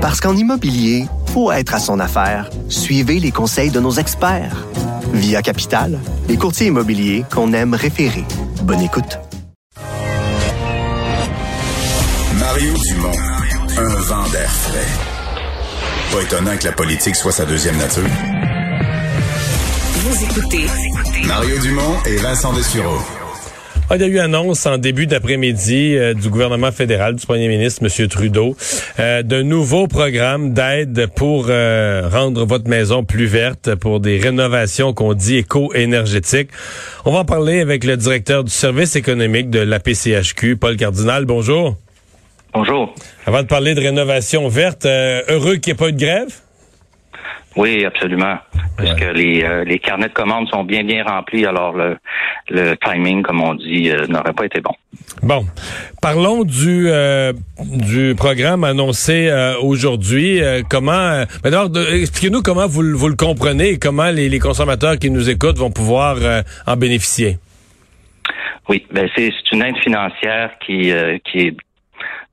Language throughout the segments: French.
Parce qu'en immobilier, faut être à son affaire. Suivez les conseils de nos experts. Via Capital, les courtiers immobiliers qu'on aime référer. Bonne écoute. Mario Dumont, un vent d'air frais. Pas étonnant que la politique soit sa deuxième nature. Vous écoutez Mario Dumont et Vincent Dessureau. Ah, il y a eu annonce en début d'après-midi euh, du gouvernement fédéral, du premier ministre, M. Trudeau, euh, d'un nouveau programme d'aide pour euh, rendre votre maison plus verte, pour des rénovations qu'on dit éco-énergétiques. On va en parler avec le directeur du service économique de la PCHQ, Paul Cardinal. Bonjour. Bonjour. Avant de parler de rénovation verte, heureux qu'il n'y ait pas eu de grève? Oui, absolument. Parce que les, euh, les carnets de commandes sont bien, bien remplis, alors le, le timing, comme on dit, euh, n'aurait pas été bon. Bon. Parlons du, euh, du programme annoncé aujourd'hui. comment. Ben expliquez-nous comment vous, vous le comprenez et comment les, les consommateurs qui nous écoutent vont pouvoir en bénéficier. Oui, ben c'est une aide financière qui, qui est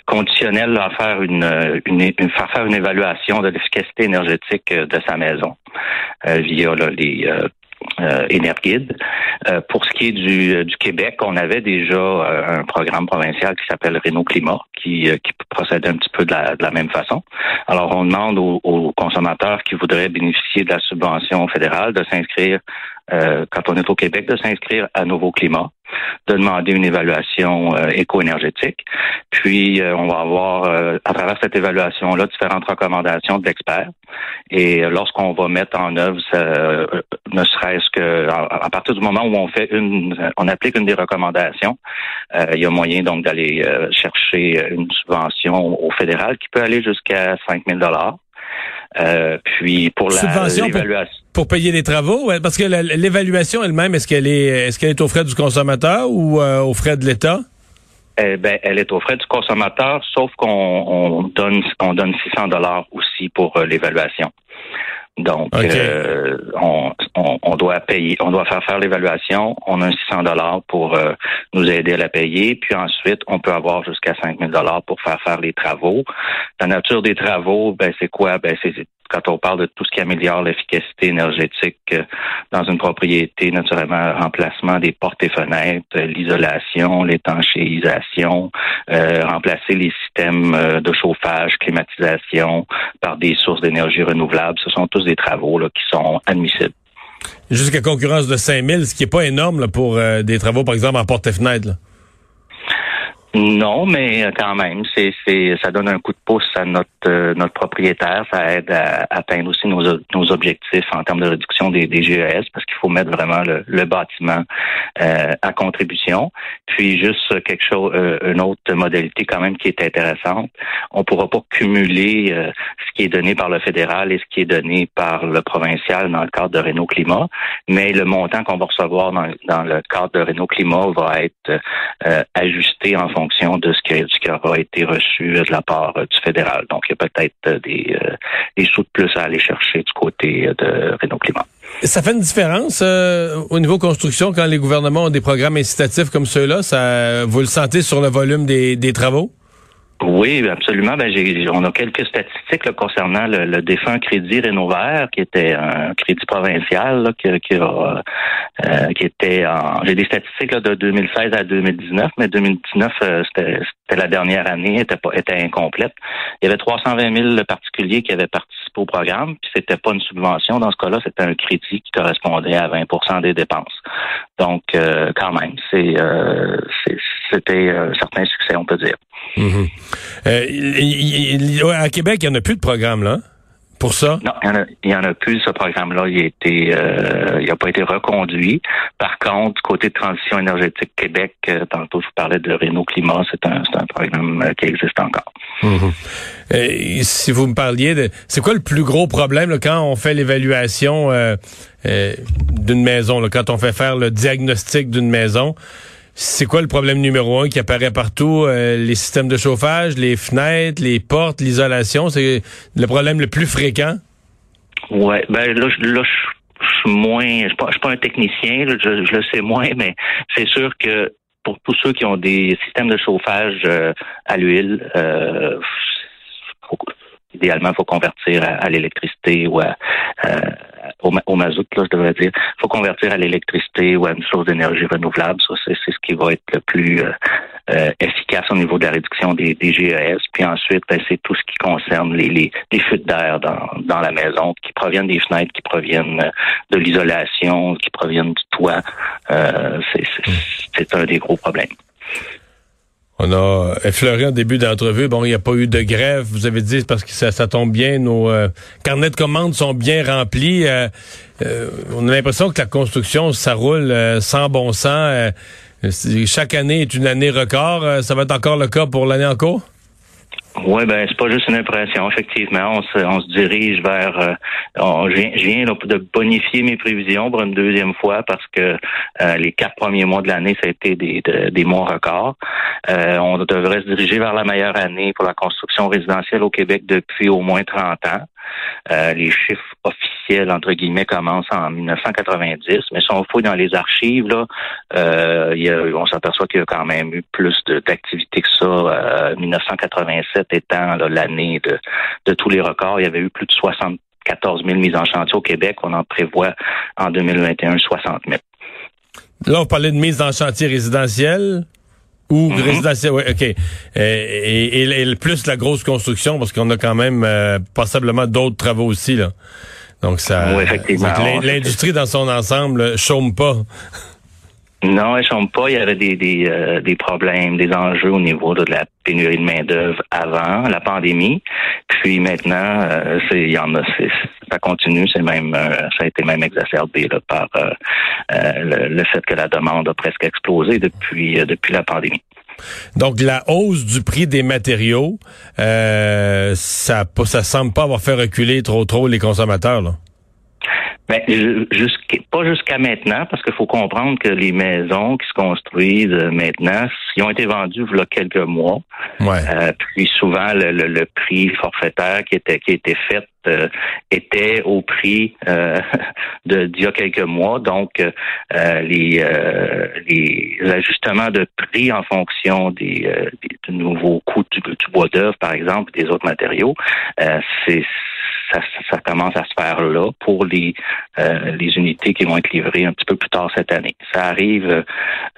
conditionnel à faire une, euh, une, faire faire une évaluation de l'efficacité énergétique euh, de sa maison euh, via les euh, euh, pour ce qui est du, du, Québec, on avait déjà un programme provincial qui s'appelle Renault Climat, qui, qui procède un petit peu de la, de la, même façon. Alors, on demande aux, aux, consommateurs qui voudraient bénéficier de la subvention fédérale de s'inscrire, quand on est au Québec, de s'inscrire à Nouveau Climat de demander une évaluation euh, éco-énergétique. Puis, euh, on va avoir, euh, à travers cette évaluation-là, différentes recommandations de l'expert. Et lorsqu'on va mettre en œuvre, ne serait-ce que à, partir du moment où on fait une, on applique une des recommandations, il y a moyen donc d'aller chercher une subvention au fédéral qui peut aller jusqu'à 5 000 dollars. Puis pour la pour, payer les travaux, parce que l'évaluation elle-même, est-ce qu'elle est est-ce qu'elle est aux frais du consommateur ou aux frais de l'État? Eh ben, elle est aux frais du consommateur, sauf qu'on on donne on donne 600 dollars aussi pour euh, l'évaluation. Donc, euh, on, on, doit payer, on doit faire faire l'évaluation. On a un 600 dollars pour euh, nous aider à la payer. Puis ensuite, on peut avoir jusqu'à 5000 dollars pour faire faire les travaux. La nature des travaux, ben c'est quoi? Ben c'est quand on parle de tout ce qui améliore l'efficacité énergétique euh, dans une propriété, naturellement, remplacement des portes et fenêtres, euh, l'isolation, l'étanchéisation, euh, remplacer les systèmes de chauffage, climatisation par des sources d'énergie renouvelables, ce sont tous des travaux là, qui sont admissibles. Jusqu'à concurrence de 5000, ce qui n'est pas énorme pour des travaux, par exemple, en porte et fenêtres. Non, mais euh, quand même, c'est, c'est, ça donne un coup de pouce à notre euh, notre propriétaire. Ça aide à, atteindre aussi nos, nos objectifs en termes de réduction des, des GES parce qu'il faut mettre vraiment le, le bâtiment euh, à contribution. Puis juste quelque chose, une autre modalité quand même qui est intéressante. On pourra pas cumuler ce qui est donné par le fédéral et ce qui est donné par le provincial dans le cadre de Renault Climat, mais le montant qu'on va recevoir dans, dans le cadre de Renault Climat va être ajusté en fonction de ce qui, ce aura été reçu de la part euh, du fédéral. Donc, il y a peut-être euh, des, euh, des sous de plus à aller chercher du côté de Renault Climat. Ça fait une différence au niveau construction quand les gouvernements ont des programmes incitatifs comme ceux-là? Ça, vous le sentez sur le volume des, des travaux? Oui, absolument. Ben, j'ai, on a quelques statistiques concernant le, défunt crédit Rénovaire, qui était un crédit provincial qui, qui, a, euh, qui était en. J'ai des statistiques de 2016 à 2019, mais 2019 euh, c'était, c'était la dernière année, était pas était incomplète. Il y avait 320 000 particuliers qui avaient participé au programme, puis c'était pas une subvention. Dans ce cas-là, c'était un crédit qui correspondait à 20% des dépenses. Donc, euh, quand même, c'est, c'était un certain succès, on peut dire. Mm-hmm. Euh, à Québec, il n'y en a plus de programme, là? Pour ça? Non, il n'y en, a plus. Ce programme-là, il a été, euh, il a pas été reconduit. Par contre, côté de transition énergétique Québec, euh, tantôt je vous parlais de Renault Climat, c'est un, un programme qui existe encore. Mm-hmm. si vous me parliez de, c'est quoi le plus gros problème quand on fait l'évaluation d'une maison, là, quand on fait faire le diagnostic d'une maison? C'est quoi le problème numéro un qui apparaît partout? Euh, les systèmes de chauffage, les fenêtres, les portes, l'isolation, c'est le problème le plus fréquent? Ouais, ben là, là je suis moins, je suis pas, un technicien, je, le sais moins, mais c'est sûr que pour tous ceux qui ont des systèmes de chauffage euh, à l'huile, euh, idéalement, faut convertir à, l'électricité ou à, au, mazout, là, je devrais dire. Il faut convertir à l'électricité ou à une source d'énergie renouvelable. Ça, c'est ce qui va être le plus euh, efficace au niveau de la réduction des, des GES. Puis ensuite, ben, c'est tout ce qui concerne les, les, les fuites d'air dans, dans la maison, qui proviennent des fenêtres, qui proviennent euh, de l'isolation, qui proviennent du toit. Euh, c'est un des gros problèmes. On a effleuré en début d'entrevue, bon, il n'y a pas eu de grève, vous avez dit, parce que ça, tombe bien, nos euh, carnets de commandes sont bien remplis. on a l'impression que la construction, ça roule sans bon sens. Chaque année est une année record. Euh, ça va être encore le cas pour l'année en cours? Oui, ben c'est pas juste une impression. Effectivement, on se, on se dirige vers. Euh, je viens, de bonifier mes prévisions pour une deuxième fois parce que euh, les quatre premiers mois de l'année, ça a été des, des mois records. on devrait se diriger vers la meilleure année pour la construction résidentielle au Québec depuis au moins 30 ans. Euh, les chiffres officiels, entre guillemets, commencent en 1990, mais si on fouille dans les archives, là, euh, on s'aperçoit qu'il y a quand même eu plus d'activité que ça. 1987 euh, étant l'année de, de tous les records, il y avait eu plus de 74 000 mises en chantier au Québec. On en prévoit en 2021 60 000. Là, on parlait de mise en chantier résidentielle. Ou mm-hmm. résidentiel, oui, OK. Euh, et, et, plus la grosse construction, parce qu'on a quand même euh, possiblement d'autres travaux aussi, là. Donc ça. Oui, effectivement. L'industrie dans son ensemble chôme pas. Non, elle chôme pas. Il y avait des, des, euh, des problèmes, des enjeux au niveau de la pénurie de main-d'œuvre avant la pandémie. Puis maintenant, euh, il y en a, ça continue. C'est même, ça a été même exacerbé là, par le, le, fait que la demande a presque explosé depuis depuis la pandémie. Donc la hausse du prix des matériaux, euh, ça ça semble pas avoir fait reculer trop trop les consommateurs là. Ben, pas jusqu'à maintenant, parce qu'il faut comprendre que les maisons qui se construisent euh, maintenant, ils ont été vendues il y a quelques mois. Ouais. Euh, puis souvent le, prix forfaitaire qui était qui était fait euh, était au prix euh, d'il y a quelques mois. Donc les les ajustements de prix en fonction des, des nouveaux coûts du, bois d'œuvre, par exemple, des autres matériaux, ça, commence à se faire là pour les, euh, les unités qui vont être livrées un petit peu plus tard cette année. Ça arrive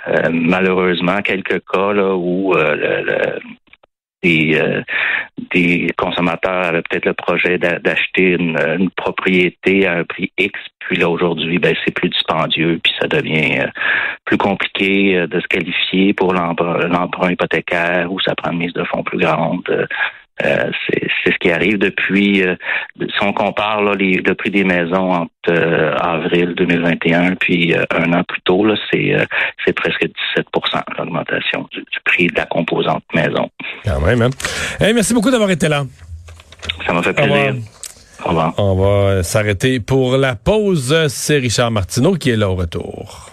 euh, malheureusement quelques cas là, où euh, le, des, des consommateurs avaient peut-être le projet d'acheter une, propriété à un prix X, puis là aujourd'hui, ben c'est plus dispendieux, puis ça devient plus compliqué de se qualifier pour l'emprunt hypothécaire ou ça prend une mise de fonds plus grande. Euh, c'est ce qui arrive depuis, euh, si on compare là, les, le prix des maisons entre euh, avril 2021 puis un an plus tôt, c'est c'est presque 17% l'augmentation du, prix de la composante maison. Quand même, hein? merci beaucoup d'avoir été là. Ça m'a fait plaisir. Au revoir. On va s'arrêter pour la pause. C'est Richard Martineau qui est là au retour.